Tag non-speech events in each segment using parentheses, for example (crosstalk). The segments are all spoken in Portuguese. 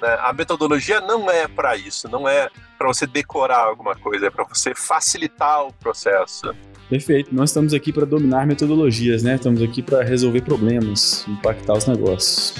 Né? A metodologia não é para isso, não é para você decorar alguma coisa, é para você facilitar o processo. Perfeito. Nós estamos aqui para dominar metodologias, né? Estamos aqui para resolver problemas, impactar os negócios.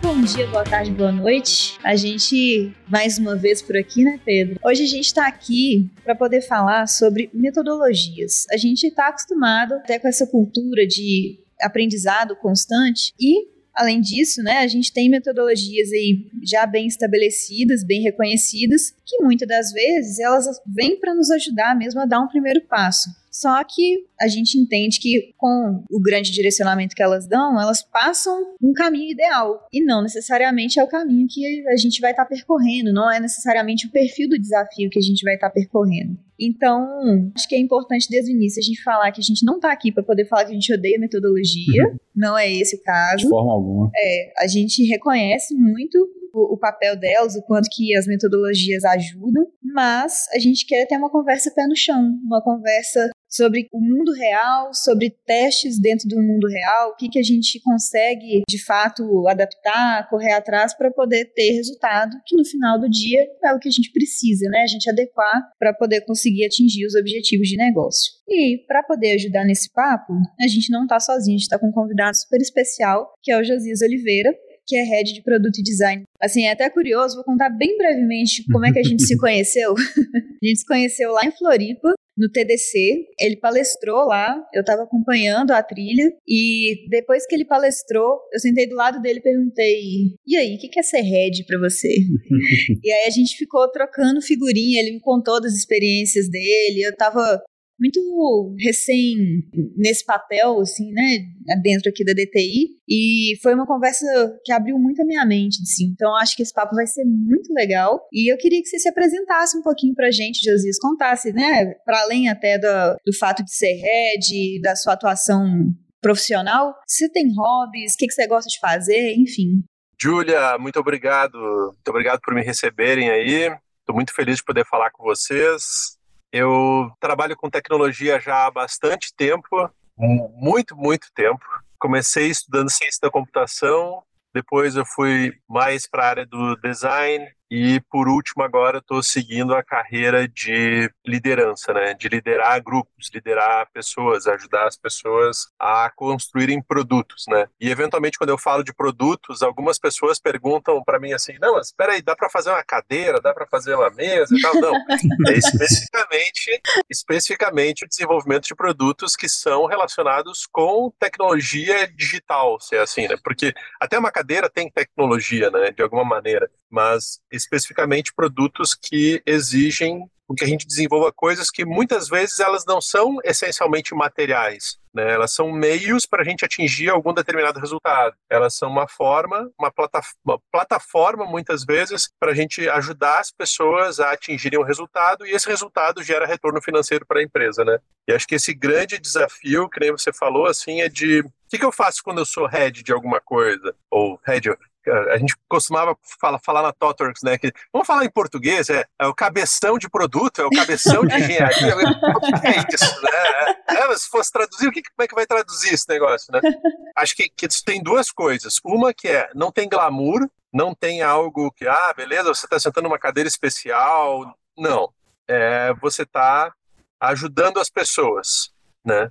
Bom dia, boa tarde, boa noite. A gente mais uma vez por aqui, né, Pedro? Hoje a gente está aqui para poder falar sobre metodologias. A gente está acostumado até com essa cultura de aprendizado constante e Além disso, né, a gente tem metodologias aí já bem estabelecidas, bem reconhecidas, que muitas das vezes elas vêm para nos ajudar mesmo a dar um primeiro passo. Só que a gente entende que com o grande direcionamento que elas dão, elas passam um caminho ideal e não necessariamente é o caminho que a gente vai estar tá percorrendo, não é necessariamente o perfil do desafio que a gente vai estar tá percorrendo. Então, acho que é importante desde o início a gente falar que a gente não está aqui para poder falar que a gente odeia metodologia, uhum. não é esse o caso. De forma alguma. É, a gente reconhece muito o, o, papel delas, o quanto que as metodologias ajudam, mas a gente quer ter uma conversa pé no chão, uma conversa sobre o mundo real, sobre testes dentro do mundo real, o que, que a gente consegue de fato adaptar, correr atrás para poder ter resultado, que no final do dia é o que a gente precisa, né? A gente adequar para poder conseguir atingir os objetivos de negócio. E para poder ajudar nesse papo, a gente não está sozinho, a gente está com um convidado super especial, que é o Josias Oliveira, que é head de produto e design. Assim, é até curioso, vou contar bem brevemente como é que a gente se (laughs) conheceu. (laughs) a gente se conheceu lá em Floripa, no TDC. Ele palestrou lá, eu estava acompanhando a trilha e depois que ele palestrou, eu sentei do lado dele e perguntei: "E aí, o que é ser head para você?" (laughs) e aí a gente ficou trocando figurinha, ele me contou das experiências dele, eu estava muito recém nesse papel, assim, né, dentro aqui da DTI, e foi uma conversa que abriu muito a minha mente, assim, então acho que esse papo vai ser muito legal, e eu queria que você se apresentasse um pouquinho pra gente, Josias, contasse, né, para além até do, do fato de ser head, da sua atuação profissional, você tem hobbies, o que, que você gosta de fazer, enfim. Júlia, muito obrigado, muito obrigado por me receberem aí, estou muito feliz de poder falar com vocês, eu trabalho com tecnologia já há bastante tempo, muito, muito tempo. Comecei estudando ciência da computação, depois eu fui mais para a área do design e por último agora estou seguindo a carreira de liderança, né? De liderar grupos, liderar pessoas, ajudar as pessoas a construírem produtos, né? E eventualmente quando eu falo de produtos, algumas pessoas perguntam para mim assim: "Não, espera aí, dá para fazer uma cadeira, dá para fazer uma mesa e tal?" Não. (laughs) É especificamente, especificamente o desenvolvimento de produtos que são relacionados com tecnologia digital, se é assim, né? Porque até uma cadeira tem tecnologia, né, de alguma maneira, mas especificamente produtos que exigem que a gente desenvolva coisas que muitas vezes elas não são essencialmente materiais. Né? Elas são meios para a gente atingir algum determinado resultado. Elas são uma forma, uma, plataforma, uma plataforma muitas vezes, para a gente ajudar as pessoas a atingirem um resultado e esse resultado gera retorno financeiro para a empresa. Né? E acho que esse grande desafio, que nem você falou, assim, é de o que, que eu faço quando eu sou head de alguma coisa? Ou head, a gente costumava falar, falar na Totworks, né? Que, vamos falar em português, é, é, o cabeção de produto, é o cabeção de engenharia. é isso, né? É, é se fosse traduzir, o que, como é que vai traduzir esse negócio, né? Acho que, que tem duas coisas. Uma que é, não tem glamour, não tem algo que, ah, beleza, você está sentando numa cadeira especial. Não. É, você está ajudando as pessoas, né?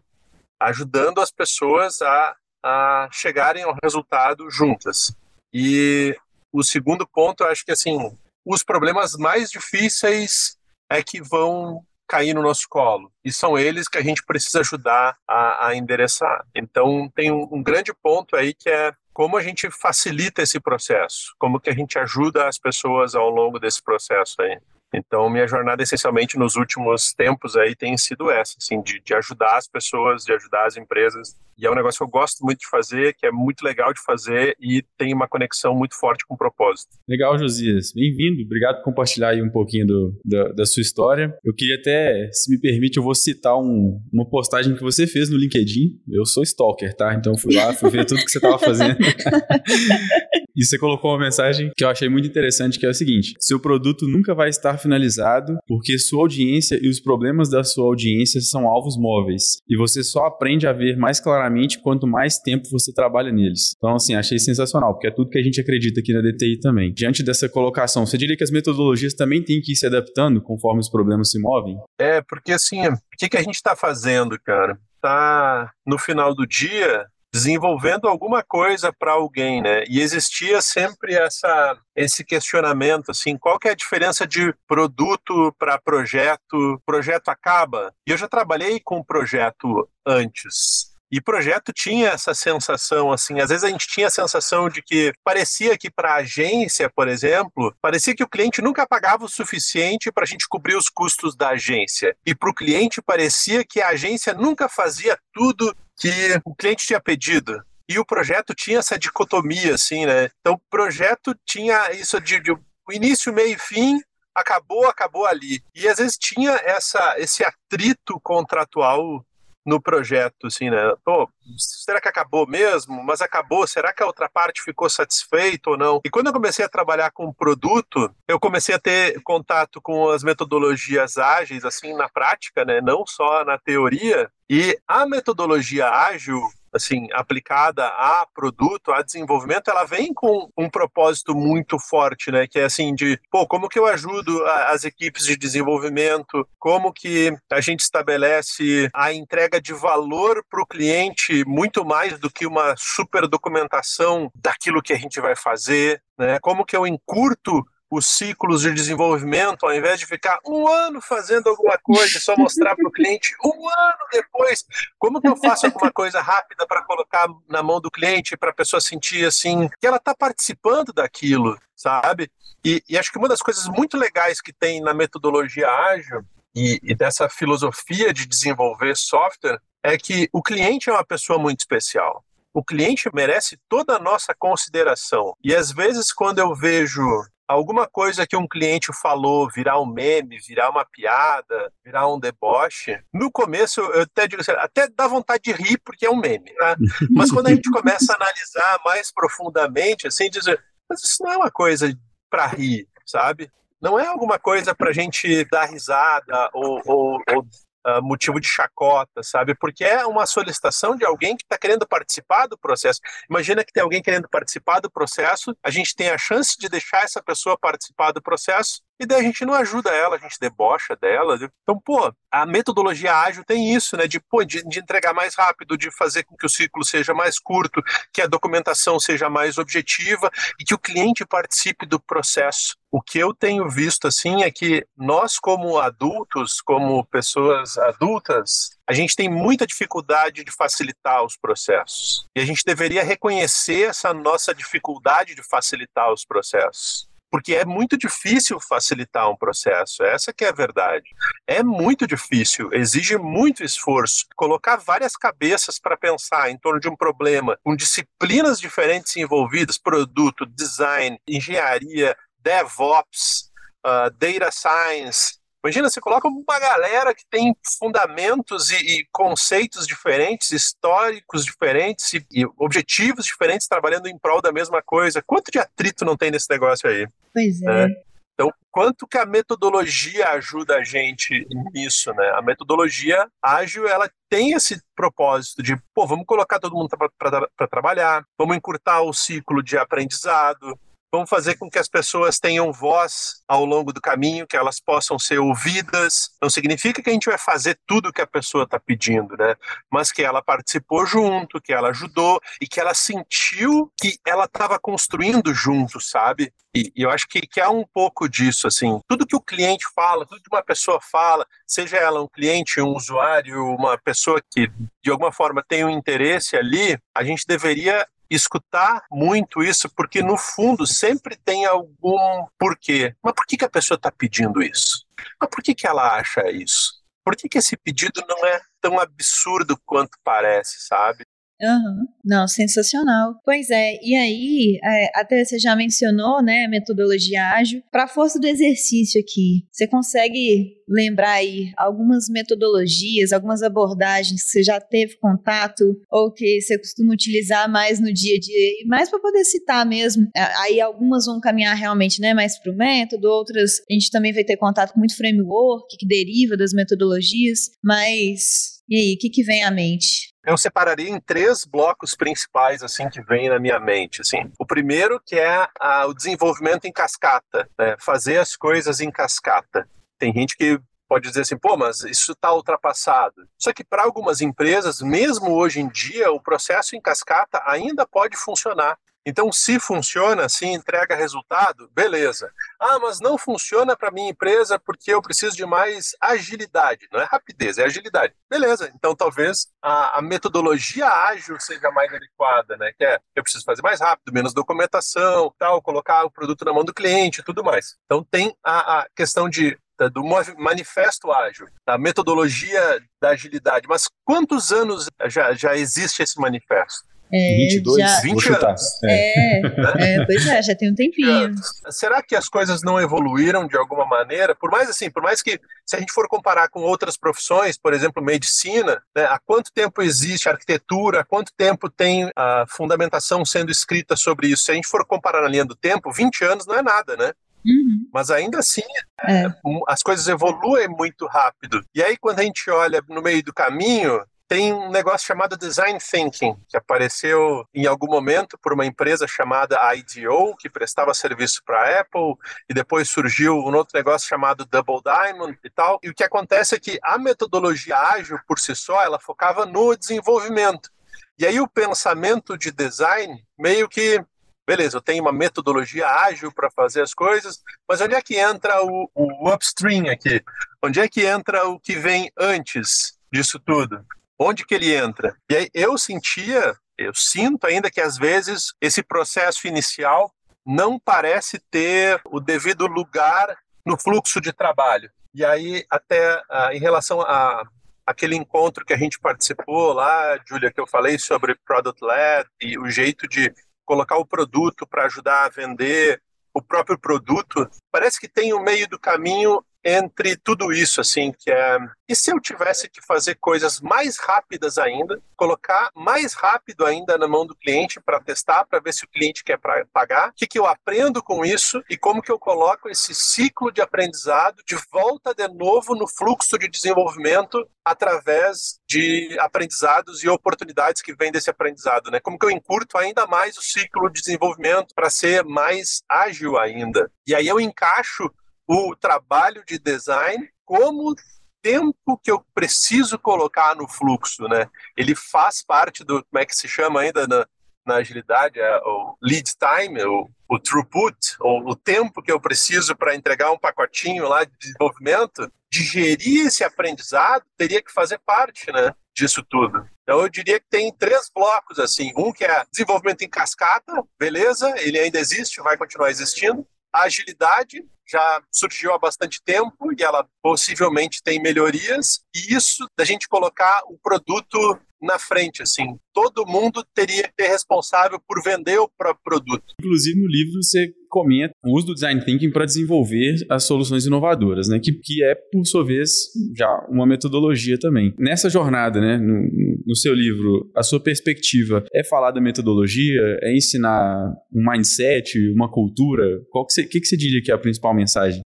Ajudando as pessoas a, a chegarem ao resultado juntas. E o segundo ponto, eu acho que assim, os problemas mais difíceis é que vão cair no nosso colo. E são eles que a gente precisa ajudar a, a endereçar. Então, tem um, um, grande ponto aí que é como a gente facilita esse processo, como que a gente ajuda as pessoas ao longo desse processo aí. Então, minha jornada, essencialmente, nos últimos tempos aí tem sido essa, assim, de, de ajudar as pessoas, de ajudar as empresas. E é um negócio que eu gosto muito de fazer, que é muito legal de fazer e tem uma conexão muito forte com o propósito. Legal, Josias. Bem-vindo. Obrigado por compartilhar aí um pouquinho do, da, da, sua história. Eu queria até, se me permite, eu vou citar um, uma postagem que você fez no LinkedIn. Eu sou stalker, tá? Então, fui lá, fui ver tudo que você estava fazendo. (laughs) e você colocou uma mensagem que eu achei muito interessante, que é o seguinte. Seu produto nunca vai estar finalizado porque sua audiência e os problemas da sua audiência são alvos móveis. E você só aprende a ver mais claramente quanto mais tempo você trabalha neles. Então, assim, achei sensacional, porque é tudo que a gente acredita aqui na DTI também. Diante dessa colocação, você diria que as metodologias também têm que ir se adaptando conforme os problemas se movem? É, porque assim, o que, que a gente está fazendo, cara? Tá no final do dia desenvolvendo alguma coisa para alguém, né? E existia sempre essa esse questionamento assim, qual que é a diferença de produto para projeto? Projeto acaba. E eu já trabalhei com projeto antes. E projeto tinha essa sensação, assim, às vezes a gente tinha a sensação de que parecia que para a agência, por exemplo, parecia que o cliente nunca pagava o suficiente para a gente cobrir os custos da agência. E para o cliente parecia que a agência nunca fazia tudo que o cliente tinha pedido. E o projeto tinha essa dicotomia, assim, né? Então, o projeto tinha isso de, de início, meio e fim, acabou, acabou ali. E às vezes tinha essa, esse atrito contratual no projeto, assim, né? Pô, será que acabou mesmo? Mas acabou, será que a outra parte ficou satisfeita ou não? E quando eu comecei a trabalhar com produto, eu comecei a ter contato com as metodologias ágeis, assim, na prática, né? Não só na teoria. E a metodologia ágil, assim, aplicada a produto, a desenvolvimento, ela vem com um propósito muito forte, né? Que é assim de, pô, como que eu ajudo as equipes de desenvolvimento? Como que a gente estabelece a entrega de valor para o cliente muito mais do que uma super documentação daquilo que a gente vai fazer, né? Como que eu encurto os ciclos de desenvolvimento, ao invés de ficar um ano fazendo alguma coisa e só mostrar para o cliente um ano depois, como que eu faço alguma coisa rápida para colocar na mão do cliente, para a pessoa sentir assim que ela está participando daquilo, sabe? E, e, acho que uma das coisas muito legais que tem na metodologia ágil e, e dessa filosofia de desenvolver software é que o cliente é uma pessoa muito especial o cliente merece toda a nossa consideração. E às vezes, quando eu vejo alguma coisa que um cliente falou virar um meme, virar uma piada, virar um deboche, no começo eu até digo assim, até dá vontade de rir porque é um meme, tá? (laughs) Mas quando a gente começa a analisar mais profundamente, assim, dizer, mas isso não é uma coisa para rir, sabe? Não é alguma coisa para a gente dar risada ou, ou, ou uh, motivo de chacota, sabe? Porque é uma solicitação de alguém que está querendo participar do processo. Imagina que tem alguém querendo participar do processo, a gente tem a chance de deixar essa pessoa participar do processo e daí a gente não ajuda ela, a gente debocha dela. Então, pô, a metodologia ágil tem isso, né? De, pô, de, de, entregar mais rápido, de fazer com que o ciclo seja mais curto, que a documentação seja mais objetiva e que o cliente participe do processo. O que eu tenho visto, assim, é que nós, como adultos, como pessoas adultas, a gente tem muita dificuldade de facilitar os processos. E a gente deveria reconhecer essa nossa dificuldade de facilitar os processos porque é muito difícil facilitar um processo, essa que é a verdade. É muito difícil, exige muito esforço. Colocar várias cabeças para pensar em torno de um problema, com disciplinas diferentes envolvidas, produto, design, engenharia, DevOps, uh, data science, Imagina, você coloca uma galera que tem fundamentos e, e conceitos diferentes, históricos diferentes e, e, objetivos diferentes trabalhando em prol da mesma coisa. Quanto de atrito não tem nesse negócio aí? Pois é. é. Então, quanto que a metodologia ajuda a gente nisso, né? A metodologia ágil, ela tem esse propósito de, pô, vamos colocar todo mundo para trabalhar, vamos encurtar o ciclo de aprendizado, Vamos fazer com que as pessoas tenham voz ao longo do caminho, que elas possam ser ouvidas. Não significa que a gente vai fazer tudo o que a pessoa está pedindo, né? Mas que ela participou junto, que ela ajudou e que ela sentiu que ela estava construindo junto, sabe? E, e eu acho que, que há um pouco disso, assim. Tudo que o cliente fala, tudo que uma pessoa fala, seja ela um cliente, um usuário, uma pessoa que de alguma forma tem um interesse ali, a gente deveria escutar muito isso, porque no fundo sempre tem algum porquê. Mas por que, que a pessoa está pedindo isso? Mas por que, que ela acha isso? Por que, que esse pedido não é tão absurdo quanto parece, sabe? Uhum. Não, sensacional. Pois é, e aí, é, até você já mencionou, né, a metodologia ágil. Para a força do exercício aqui, você consegue lembrar aí algumas metodologias, algumas abordagens que você já teve contato ou que você costuma utilizar mais no dia a dia, mais para poder citar mesmo. Aí algumas vão caminhar realmente, né, mais para o método, outras a gente também vai ter contato com muito framework que deriva das metodologias, mas e aí, o que, que vem à mente? Eu separaria em três blocos principais assim que vem na minha mente. Assim, o primeiro que é a, o desenvolvimento em cascata, né? fazer as coisas em cascata. Tem gente que pode dizer assim, pô, mas isso está ultrapassado. Só que para algumas empresas, mesmo hoje em dia, o processo em cascata ainda pode funcionar. Então, se funciona, se entrega resultado, beleza. Ah, mas não funciona para minha empresa porque eu preciso de mais agilidade. Não é rapidez, é agilidade. Beleza. Então, talvez a, a metodologia ágil seja mais adequada, né? Que é eu preciso fazer mais rápido, menos documentação, tal, colocar o produto na mão do cliente e tudo mais. Então, tem a, a questão de do manifesto ágil, da metodologia da agilidade. Mas quantos anos já, já existe esse manifesto? É, 22, já, 20 anos. É, é, pois é, já tem um tempinho. Será que as coisas não evoluíram de alguma maneira? Por mais assim, por mais que se a gente for comparar com outras profissões, por exemplo, medicina, né, há quanto tempo existe arquitetura, há quanto tempo tem a fundamentação sendo escrita sobre isso? Se a gente for comparar na linha do tempo, 20 anos não é nada, né? Uhum. Mas ainda assim, é. as coisas evoluem muito rápido. E aí, quando a gente olha no meio do caminho, tem um negócio chamado Design Thinking, que apareceu em algum momento por uma empresa chamada IDEO, que prestava serviço para a Apple, e depois surgiu um outro negócio chamado Double Diamond e tal. E o que acontece é que a metodologia ágil, por si só, ela focava no desenvolvimento. E aí o pensamento de design meio que beleza, eu tenho uma metodologia ágil para fazer as coisas, mas onde é que entra o, o, upstream aqui? Onde é que entra o que vem antes disso tudo? Onde que ele entra? E aí eu sentia, eu sinto ainda que às vezes esse processo inicial não parece ter o devido lugar no fluxo de trabalho. E aí até ah, em relação a aquele encontro que a gente participou lá, Julia, que eu falei sobre product led e o jeito de colocar o produto para ajudar a vender o próprio produto, parece que tem o meio do caminho entre tudo isso, assim, que é. E se eu tivesse que fazer coisas mais rápidas ainda, colocar mais rápido ainda na mão do cliente para testar, para ver se o cliente quer pagar, o que, que eu aprendo com isso e como que eu coloco esse ciclo de aprendizado de volta de novo no fluxo de desenvolvimento através de aprendizados e oportunidades que vêm desse aprendizado, né? Como que eu encurto ainda mais o ciclo de desenvolvimento para ser mais ágil ainda. E aí eu encaixo o trabalho de design como tempo que eu preciso colocar no fluxo, né? Ele faz parte do, como é que se chama ainda na, na agilidade, é o lead time, o, o throughput, ou o tempo que eu preciso para entregar um pacotinho lá de desenvolvimento, digerir esse aprendizado teria que fazer parte, né? Disso tudo. Então eu diria que tem três blocos assim, um que é desenvolvimento em cascata, beleza? Ele ainda existe, vai continuar existindo. A agilidade, já surgiu há bastante tempo e ela possivelmente tem melhorias. E isso da gente colocar o produto na frente, assim. Todo mundo teria que ser responsável por vender o próprio produto. Inclusive, no livro você comenta o uso do design thinking para desenvolver as soluções inovadoras, né? Que, que é, por sua vez, já uma metodologia também. Nessa jornada, né, no, no seu livro, a sua perspectiva é falar da metodologia, é ensinar um mindset, uma cultura? Qual que você, que, que você diria que é a principal mensagem?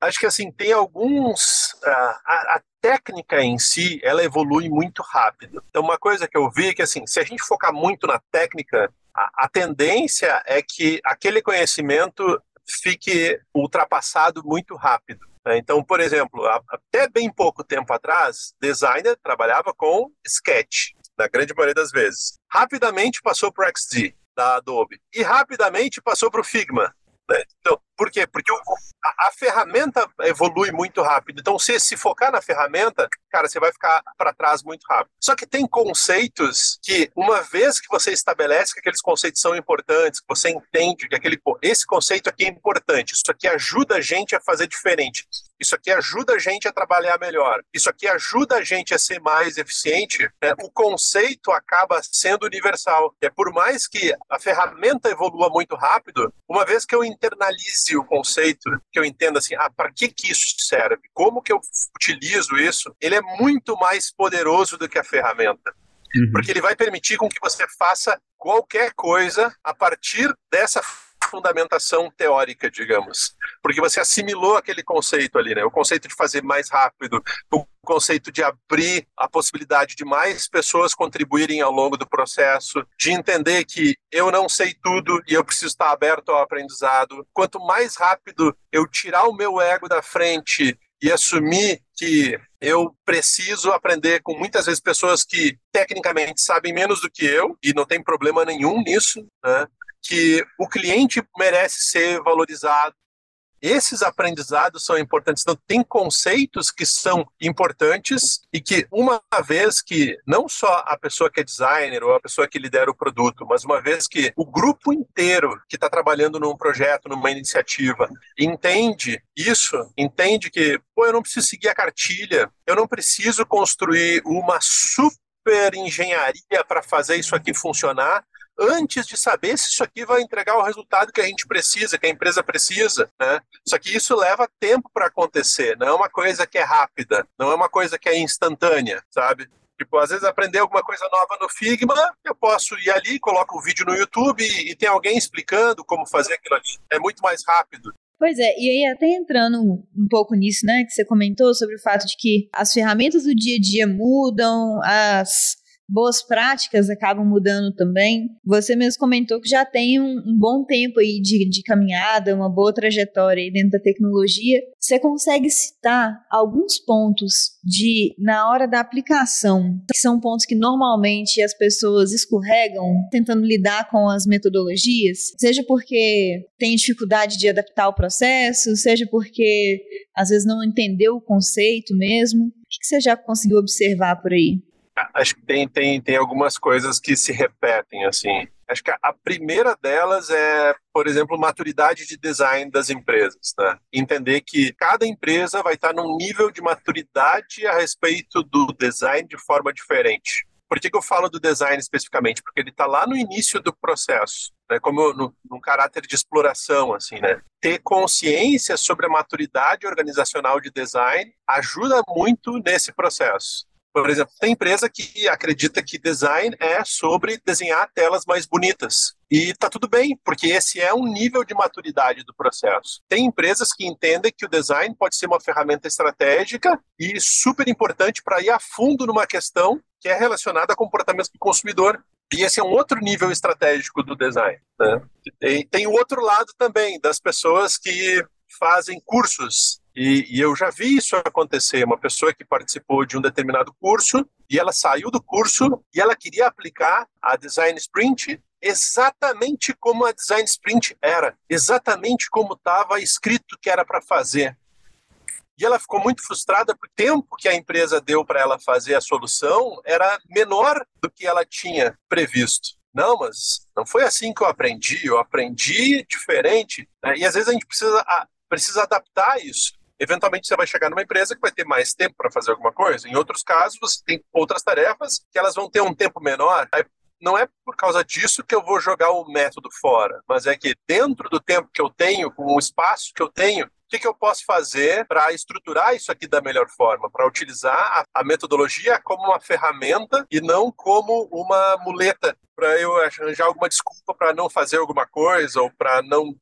acho que assim tem alguns a, a, técnica em si ela evolui muito rápido então uma coisa que eu vi é que assim se a gente focar muito na técnica a, tendência é que aquele conhecimento fique ultrapassado muito rápido né? então por exemplo até bem pouco tempo atrás designer trabalhava com sketch na grande maioria das vezes rapidamente passou para o XD da Adobe e rapidamente passou para o Figma né? então Por quê? Porque o, a, a, ferramenta evolui muito rápido. Então, se se focar na ferramenta, cara, você vai ficar para trás muito rápido. Só que tem conceitos que, uma vez que você estabelece que aqueles conceitos são importantes, que você entende que aquele, esse conceito aqui é importante, isso aqui ajuda a gente a fazer diferente. Isso aqui ajuda a gente a trabalhar melhor. Isso aqui ajuda a gente a ser mais eficiente. Né? O conceito acaba sendo universal. É por mais que a ferramenta evolua muito rápido, uma vez que eu internalize o conceito, que eu entenda assim, ah, para que que isso serve? Como que eu utilizo isso? Ele é muito mais poderoso do que a ferramenta. Uhum. Porque ele vai permitir com que você faça qualquer coisa a partir dessa fundamentação teórica, digamos. Porque você assimilou aquele conceito ali, né? O conceito de fazer mais rápido, o conceito de abrir a possibilidade de mais pessoas contribuírem ao longo do processo, de entender que eu não sei tudo e eu preciso estar aberto ao aprendizado. Quanto mais rápido eu tirar o meu ego da frente e assumir que eu preciso aprender com muitas vezes pessoas que tecnicamente sabem menos do que eu e não tem problema nenhum nisso, né? Que o cliente merece ser valorizado. Esses aprendizados são importantes. Então, tem conceitos que são importantes e que, uma vez que não só a pessoa que é designer ou a pessoa que lidera o produto, mas uma vez que o grupo inteiro que está trabalhando num projeto, numa iniciativa, entende isso, entende que, pô, eu não preciso seguir a cartilha, eu não preciso construir uma super engenharia para fazer isso aqui funcionar, antes de saber se isso aqui vai entregar o resultado que a gente precisa, que a empresa precisa, né? Só que isso leva tempo para acontecer, não é uma coisa que é rápida, não é uma coisa que é instantânea, sabe? Tipo, às vezes aprender alguma coisa nova no Figma, eu posso ir ali, coloco o um vídeo no YouTube e, e tem alguém explicando como fazer aquilo ali. É muito mais rápido. Pois é, e aí até entrando um pouco nisso, né, que você comentou sobre o fato de que as ferramentas do dia a dia mudam, as boas práticas acabam mudando também. Você mesmo comentou que já tem um, um bom tempo aí de, de, caminhada, uma boa trajetória aí dentro da tecnologia. Você consegue citar alguns pontos de, na hora da aplicação, que são pontos que normalmente as pessoas escorregam tentando lidar com as metodologias? Seja porque tem dificuldade de adaptar o processo, seja porque às vezes não entendeu o conceito mesmo. O que você já conseguiu observar por aí? Acho que tem, tem, tem algumas coisas que se repetem, assim. Acho que a primeira delas é, por exemplo, maturidade de design das empresas. Né? Entender que cada empresa vai estar num nível de maturidade a respeito do design de forma diferente. Por que, que eu falo do design especificamente? Porque ele está lá no início do processo, né? como no, num caráter de exploração, assim, né? Ter consciência sobre a maturidade organizacional de design ajuda muito nesse processo. Por exemplo, tem empresa que acredita que design é sobre desenhar telas mais bonitas. E tá tudo bem, porque esse é um nível de maturidade do processo. Tem empresas que entendem que o design pode ser uma ferramenta estratégica e super importante para ir a fundo numa questão que é relacionada a comportamento do consumidor. E esse é um outro nível estratégico do design. Né? E tem o outro lado também, das pessoas que fazem cursos e, e, eu já vi isso acontecer. Uma pessoa que participou de um determinado curso e ela saiu do curso e ela queria aplicar a Design Sprint exatamente como a Design Sprint era, exatamente como estava escrito que era para fazer. E ela ficou muito frustrada porque o tempo que a empresa deu para ela fazer a solução era menor do que ela tinha previsto. Não, mas não foi assim que eu aprendi, eu aprendi diferente. Né? E às vezes a gente precisa, precisa adaptar isso. Eventualmente você vai chegar numa empresa que vai ter mais tempo para fazer alguma coisa. Em outros casos, você tem outras tarefas que elas vão ter um tempo menor. Aí, não é por causa disso que eu vou jogar o método fora, mas é que dentro do tempo que eu tenho, com o espaço que eu tenho, o que, que, eu posso fazer para estruturar isso aqui da melhor forma, para utilizar a, a, metodologia como uma ferramenta e não como uma muleta para eu arranjar alguma desculpa para não fazer alguma coisa ou para não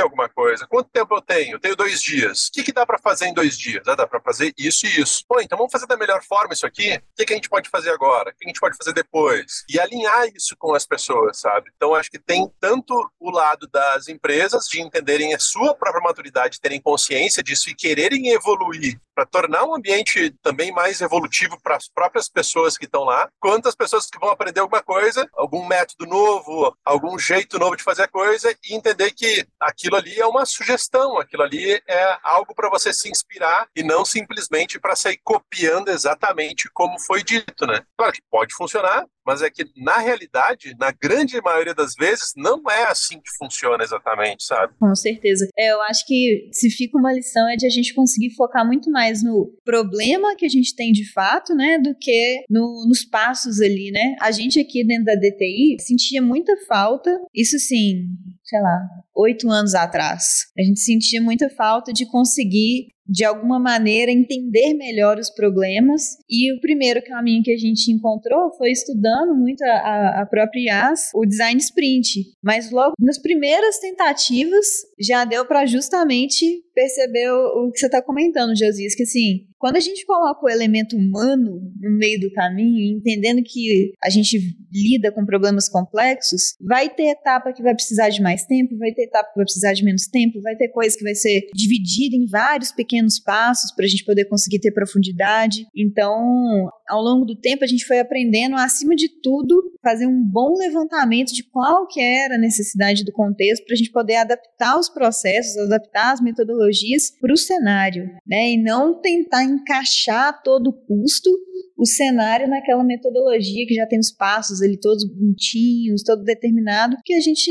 alguma coisa. Quanto tempo eu tenho? Eu tenho dois dias. O que, que dá para fazer em dois dias? Ah, dá para fazer isso e isso. Pô, então vamos fazer da melhor forma isso aqui? O que, que a gente pode fazer agora? O que a gente pode fazer depois? E alinhar isso com as pessoas, sabe? Então acho que tem tanto o lado das empresas de entenderem a sua própria maturidade, terem consciência disso e quererem evoluir para tornar um ambiente também mais evolutivo para as próprias pessoas que estão lá, quanto as pessoas que vão aprender alguma coisa, algum método novo, algum jeito novo de fazer a coisa e entender que a, aquilo ali é uma sugestão, aquilo ali é algo para você se inspirar e não simplesmente para sair copiando exatamente como foi dito, né? Claro que pode funcionar, mas é que na realidade, na grande maioria das vezes, não é assim que funciona exatamente, sabe? Com certeza. É, eu acho que se fica uma lição é de a gente conseguir focar muito mais no problema que a gente tem de fato, né, do que no, nos passos ali, né? A gente aqui dentro da DTI sentia muita falta, isso sim, sei lá, oito anos atrás. A gente sentia muita falta de conseguir de alguma maneira entender melhor os problemas. E o primeiro caminho que a gente encontrou foi estudando muito a, a própria IAS, o design sprint. Mas logo nas primeiras tentativas já deu para justamente perceber o, o que você está comentando, Josias, que assim, quando a gente coloca o elemento humano no meio do caminho, entendendo que a gente lida com problemas complexos, vai ter etapa que vai precisar de mais tempo, vai ter etapa que vai precisar de menos tempo, vai ter coisa que vai ser dividida em vários pequenos passos para a gente poder conseguir ter profundidade. Então, ao longo do tempo, a gente foi aprendendo, acima de tudo, fazer um bom levantamento de qual que era a necessidade do contexto para a gente poder adaptar os processos, adaptar as metodologias para o cenário, né? E não tentar encaixar a todo custo o cenário naquela metodologia que já tem os passos ali todos bonitinhos, todo determinado, que a gente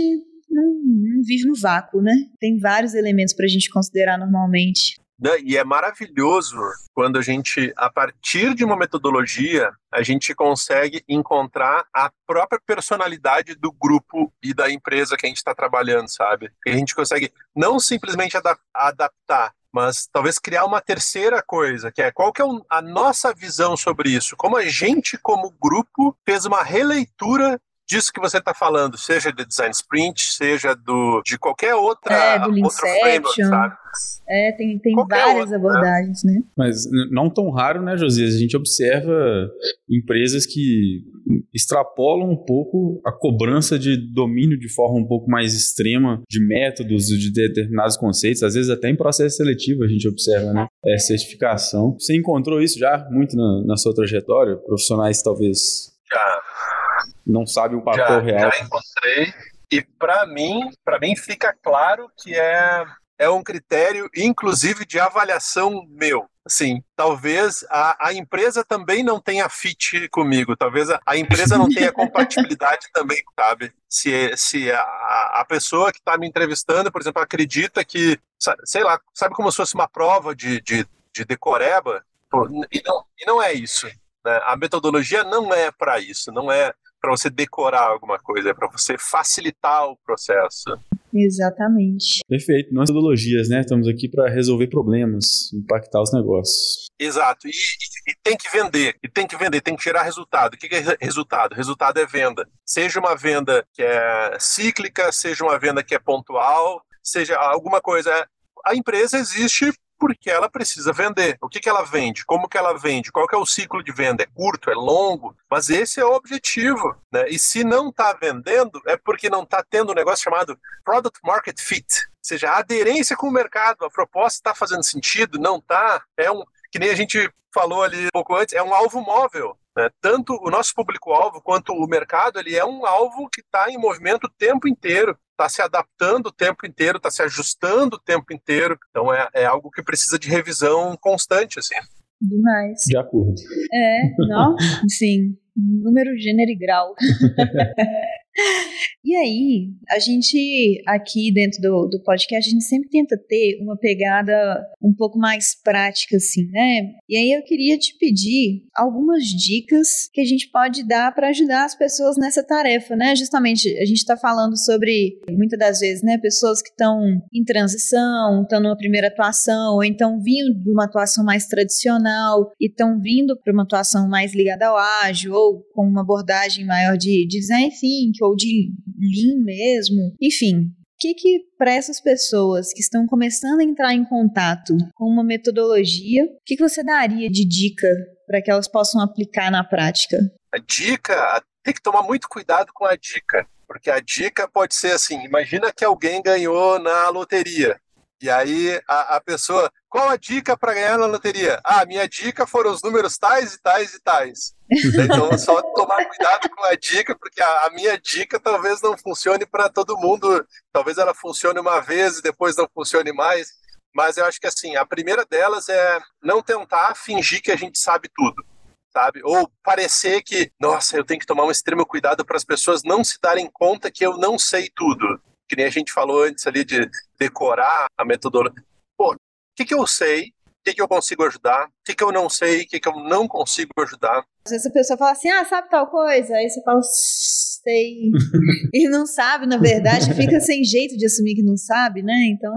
não, não vive no vácuo, né? Tem vários elementos para a gente considerar normalmente. E é maravilhoso quando a gente, a partir de uma metodologia, a gente consegue encontrar a própria personalidade do grupo e da empresa que a gente está trabalhando, sabe? E a gente consegue não simplesmente adaptar mas talvez criar uma terceira coisa, que é qual que é a nossa visão sobre isso? Como a gente, como grupo, fez uma releitura disso que você está falando, seja de design sprint, seja do de qualquer outra é, do Inception. sabe? É, tem, tem várias outra, abordagens, né? Mas não tão raro, né, Josias? A gente observa empresas que extrapolam um pouco a cobrança de domínio de forma um pouco mais extrema de métodos, de determinados conceitos, às vezes até em processo seletivo a gente observa, né? É, certificação. Você encontrou isso já muito na, na sua trajetória? Profissionais talvez já não sabem o papel já, real. Já encontrei. E para mim, para mim fica claro que é é um critério, inclusive, de avaliação meu. Assim, talvez a, a empresa também não tenha fit comigo, talvez a, a empresa não tenha (laughs) compatibilidade também, sabe? Se, se a, a pessoa que está me entrevistando, por exemplo, acredita que, sei lá, sabe como se fosse uma prova de, de, de decoreba? E não, e não é isso. Né? A metodologia não é para isso, não é para você decorar alguma coisa, é para você facilitar o processo. Exatamente. Perfeito. Não metodologias, né? Estamos aqui para resolver problemas, impactar os negócios. Exato. E, e, e, tem que vender. E tem que vender, tem que gerar resultado. O que é resultado? Resultado é venda. Seja uma venda que é cíclica, seja uma venda que é pontual, seja alguma coisa. A empresa existe porque ela precisa vender. O que, que ela vende? Como que ela vende? Qual que é o ciclo de venda? É curto? É longo? Mas esse é o objetivo. Né? E se não está vendendo, é porque não está tendo um negócio chamado Product Market Fit. Ou seja, a aderência com o mercado, a proposta está fazendo sentido? Não está? É um, que nem a gente falou ali um pouco antes, é um alvo móvel. Né? Tanto o nosso público-alvo quanto o mercado, ele é um alvo que está em movimento o tempo inteiro está se adaptando o tempo inteiro, está se ajustando o tempo inteiro. Então é, é algo que precisa de revisão constante, assim. Demais. De acordo. É, não? Sim. Número, gênero e grau. (laughs) E aí, a gente aqui dentro do, do podcast, a gente sempre tenta ter uma pegada um pouco mais prática, assim, né? E aí eu queria te pedir algumas dicas que a gente pode dar para ajudar as pessoas nessa tarefa, né? Justamente, a gente está falando sobre, muitas das vezes, né, pessoas que estão em transição, estão numa primeira atuação, ou então vindo de uma atuação mais tradicional e estão vindo para uma atuação mais ligada ao ágil, ou com uma abordagem maior de, de design thinking, ou de Lean mesmo, enfim. O que, que para essas pessoas que estão começando a entrar em contato com uma metodologia, o que, que você daria de dica para que elas possam aplicar na prática? A dica, tem que tomar muito cuidado com a dica, porque a dica pode ser assim: imagina que alguém ganhou na loteria E aí a, a pessoa, qual a dica para ganhar na loteria? Ah, minha dica foram os números tais e tais e tais. então só tomar cuidado com a dica, porque a, a minha dica talvez não funcione para todo mundo. Talvez ela funcione uma vez e depois não funcione mais. Mas eu acho que assim, a primeira delas é não tentar fingir que a gente sabe tudo. Sabe? Ou parecer que, nossa, eu tenho que tomar um extremo cuidado para as pessoas não se darem conta que eu não sei tudo que nem a gente falou antes ali de decorar a metodologia. Pô, o que, que eu sei? O que, que eu consigo ajudar? O que, que eu não sei? O que, que eu não consigo ajudar? Às vezes a pessoa fala assim, ah, sabe tal coisa? Aí você fala, sei. (laughs) e não sabe, na verdade, fica sem jeito de assumir que não sabe, né? Então,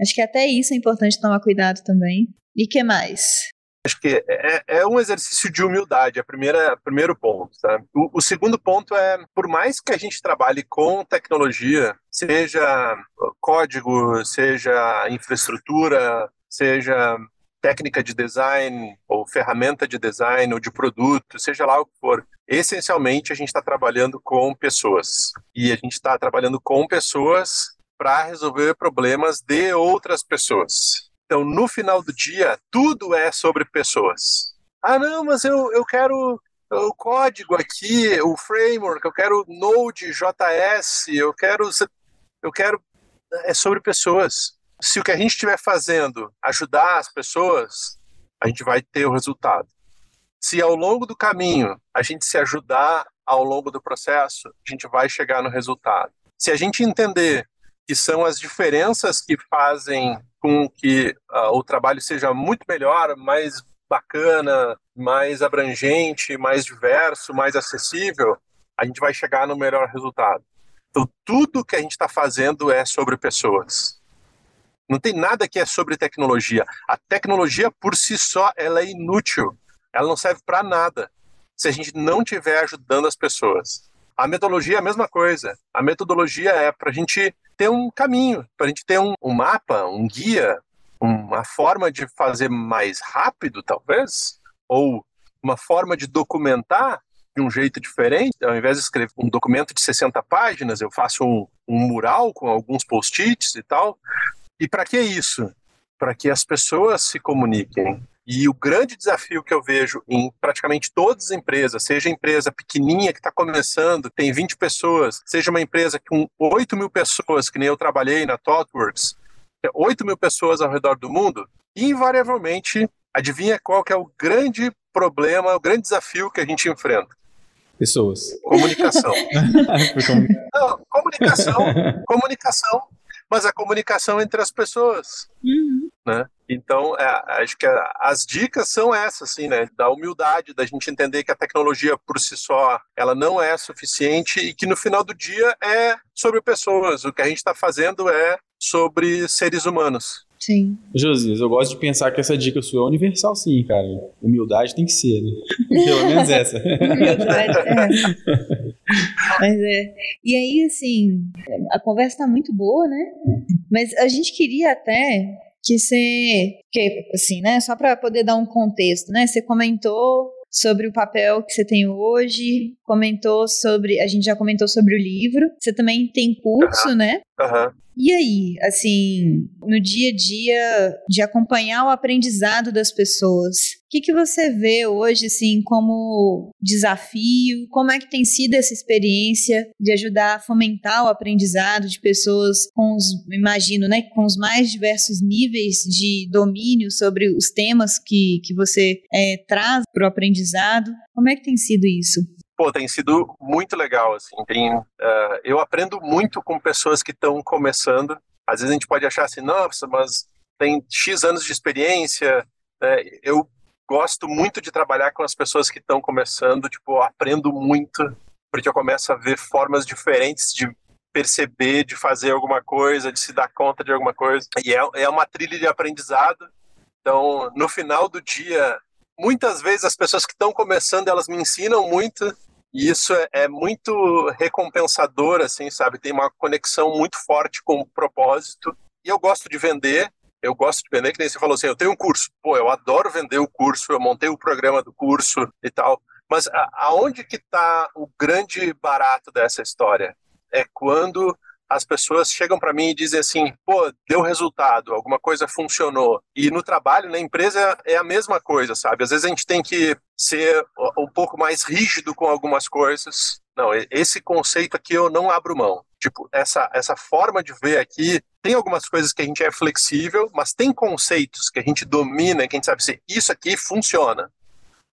acho que até isso é importante tomar cuidado também. E que mais? Acho que é, é, um exercício de humildade, é o primeiro ponto. Tá? O, o, segundo ponto é, por mais que a gente trabalhe com tecnologia, seja código, seja infraestrutura, seja técnica de design, ou ferramenta de design, ou de produto, seja lá o que for, essencialmente a gente está trabalhando com pessoas. E a gente está trabalhando com pessoas para resolver problemas de outras pessoas. Então, no final do dia, tudo é sobre pessoas. Ah, não, mas eu, eu quero o código aqui, o framework, eu quero Node.js, eu quero. Eu quero. É sobre pessoas. Se o que a gente estiver fazendo ajudar as pessoas, a gente vai ter o resultado. Se ao longo do caminho a gente se ajudar ao longo do processo, a gente vai chegar no resultado. Se a gente entender que são as diferenças que fazem com que uh, o trabalho seja muito melhor, mais bacana, mais abrangente, mais diverso, mais acessível, a gente vai chegar no melhor resultado. Então, tudo que a gente está fazendo é sobre pessoas. Não tem nada que é sobre tecnologia. A tecnologia por si só ela é inútil. Ela não serve para nada se a gente não estiver ajudando as pessoas. A metodologia é a mesma coisa. A metodologia é para a gente ter um caminho, para a gente ter um, um mapa, um guia, uma forma de fazer mais rápido, talvez, ou uma forma de documentar de um jeito diferente. Ao invés de escrever um documento de 60 páginas, eu faço um, um mural com alguns post-its e tal. E para que isso? Para que as pessoas se comuniquem. E o grande desafio que eu vejo em praticamente todas as empresas, seja empresa pequenininha que está começando, tem 20 pessoas, seja uma empresa com 8 mil pessoas, que nem eu trabalhei na ThoughtWorks, 8 é mil pessoas ao redor do mundo, invariavelmente, adivinha qual que é o grande problema, o grande desafio que a gente enfrenta? Pessoas. Comunicação. (laughs) Não, comunicação. (laughs) comunicação mas a comunicação entre as pessoas. Uhum. Né? Então, é, acho que as dicas são essas, assim, né? Da humildade, da gente entender que a tecnologia por si só, ela não é suficiente e que no final do dia é sobre pessoas. O que a gente está fazendo é sobre seres humanos. Sim. Josias, eu gosto de pensar que essa dica sua é universal, sim, cara. Humildade tem que ser, né? Pelo menos essa. (laughs) Humildade, é. (laughs) Mas é. E aí, assim, a conversa tá muito boa, né? Mas a gente queria até que você. Que, assim, né? Só para poder dar um contexto, né? Você comentou sobre o papel que você tem hoje, comentou sobre. A gente já comentou sobre o livro. Você também tem curso, uhum. né? Aham. Uhum. E aí, assim, no dia a dia de acompanhar o aprendizado das pessoas, o que, que você vê hoje, assim, como desafio? Como é que tem sido essa experiência de ajudar a fomentar o aprendizado de pessoas com os, imagino, né, com os mais diversos níveis de domínio sobre os temas que, que você é, traz para o aprendizado? Como é que tem sido isso? Pô, tem sido muito legal, assim, tem, uh, eu aprendo muito com pessoas que estão começando, às vezes a gente pode achar assim, nossa, mas tem X anos de experiência, né? eu gosto muito de trabalhar com as pessoas que estão começando, tipo, aprendo muito, porque eu começo a ver formas diferentes de perceber, de fazer alguma coisa, de se dar conta de alguma coisa, e é, é uma trilha de aprendizado, então, no final do dia, muitas vezes as pessoas que estão começando, elas me ensinam muito, e isso é, é, muito recompensador, assim, sabe? Tem uma conexão muito forte com o propósito. E eu gosto de vender, eu gosto de vender, que nem você falou assim, eu tenho um curso. Pô, eu adoro vender o curso, eu montei o programa do curso e tal. Mas aonde que está o grande barato dessa história? É quando as pessoas chegam para mim e dizem assim: pô, deu resultado, alguma coisa funcionou. E no trabalho, na empresa, é a mesma coisa, sabe? Às vezes a gente tem que ser um pouco mais rígido com algumas coisas. Não, esse conceito aqui eu não abro mão. Tipo, essa, essa forma de ver aqui, tem algumas coisas que a gente é flexível, mas tem conceitos que a gente domina, que a gente sabe assim, isso aqui funciona.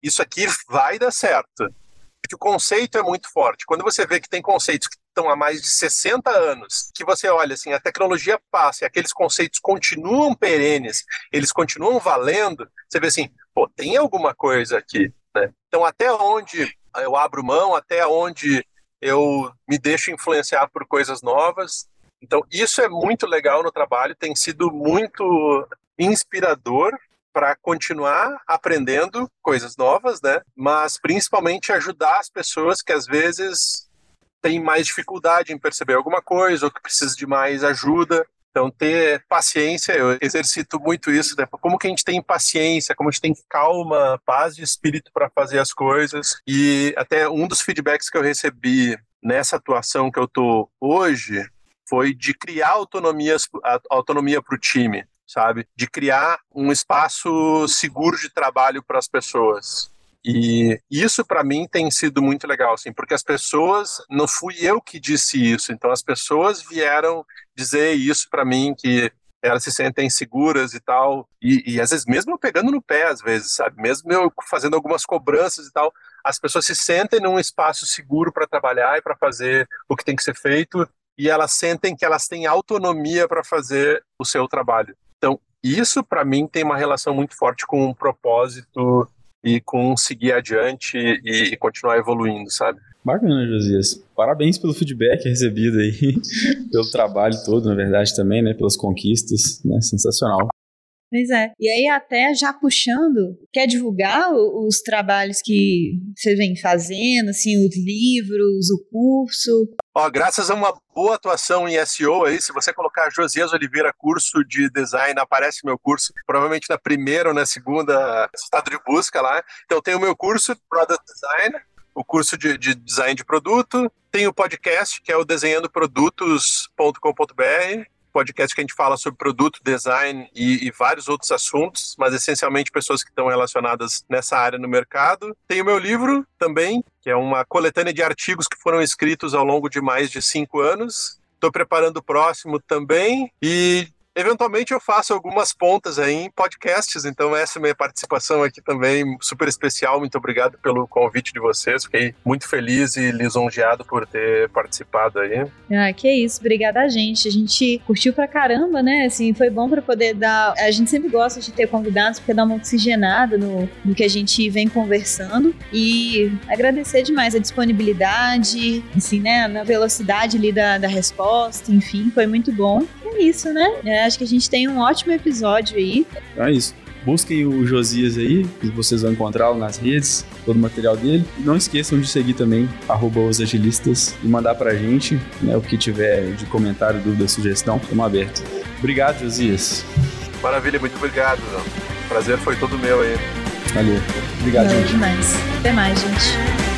Isso aqui vai dar certo. Porque o conceito é muito forte. Quando você vê que tem conceitos que estão há mais de 60 anos, que você olha assim, a tecnologia passa e aqueles conceitos continuam perenes, eles continuam valendo, você vê assim, pô, tem alguma coisa aqui. Né? Então, até onde eu abro mão, até onde eu me deixo influenciar por coisas novas. Então, isso é muito legal no trabalho, tem sido muito inspirador para continuar aprendendo coisas novas, né? Mas principalmente ajudar as pessoas que às vezes têm mais dificuldade em perceber alguma coisa ou que precisam de mais ajuda. Então, ter paciência, eu exercito muito isso, né? Como que a gente tem paciência, como a gente tem calma, paz de espírito para fazer as coisas. E até um dos feedbacks que eu recebi nessa atuação que eu tô hoje foi de criar autonomia para o time, sabe? De criar um espaço seguro de trabalho para as pessoas. E isso para mim tem sido muito legal, assim, porque as pessoas, não fui eu que disse isso, então as pessoas vieram dizer isso para mim que elas se sentem seguras e tal, e, e, às vezes mesmo pegando no pé, às vezes, sabe, mesmo eu fazendo algumas cobranças e tal, as pessoas se sentem num espaço seguro para trabalhar e para fazer o que tem que ser feito, e elas sentem que elas têm autonomia para fazer o seu trabalho. Então, isso para mim tem uma relação muito forte com um propósito e com seguir adiante e, e continuar evoluindo, sabe? Bacana, Josias. Parabéns pelo feedback recebido aí, (laughs) pelo trabalho todo, na verdade, também, né? Pelas conquistas, né? Sensacional. Pois é. E aí, até já puxando, quer divulgar os trabalhos que você vem fazendo, assim, os livros, o curso? Ó, graças a uma boa atuação em SEO aí, se você colocar Josias Oliveira curso de design, aparece meu curso, provavelmente na primeira ou na segunda estado de busca lá. Então tem o meu curso Product Design, o curso de, de design de produto, tem o podcast que é o desenhandoprodutos.com.br podcast que a gente fala sobre produto, design e, e, vários outros assuntos, mas essencialmente pessoas que estão relacionadas nessa área no mercado. Tem o meu livro também, que é uma coletânea de artigos que foram escritos ao longo de mais de cinco anos. Estou preparando o próximo também e Eventualmente eu faço algumas pontas aí em podcasts, então essa é a minha participação aqui também, super especial. Muito obrigado pelo convite de vocês. Fiquei muito feliz e lisonjeado por ter participado aí. Ah, que isso. Obrigada a gente. A gente curtiu pra caramba, né? Assim, foi bom para poder dar. A gente sempre gosta de ter convidados porque dá uma oxigenada no, no que a gente vem conversando e agradecer demais a disponibilidade, assim, né? Na velocidade ali da, da resposta, enfim, foi muito bom. É isso, né? É, acho que a gente tem um ótimo episódio aí. Então é isso. Busquem o Josias aí, que vocês vão encontrá-lo nas redes, todo o material dele. Não esqueçam de seguir também, arroba os agilistas, e mandar pra gente né, o que tiver de comentário, dúvida, sugestão, estamos aberto. Obrigado, Josias. Maravilha, muito obrigado. O prazer foi todo meu aí. Valeu. Obrigado, Valeu gente. demais. Até mais, gente.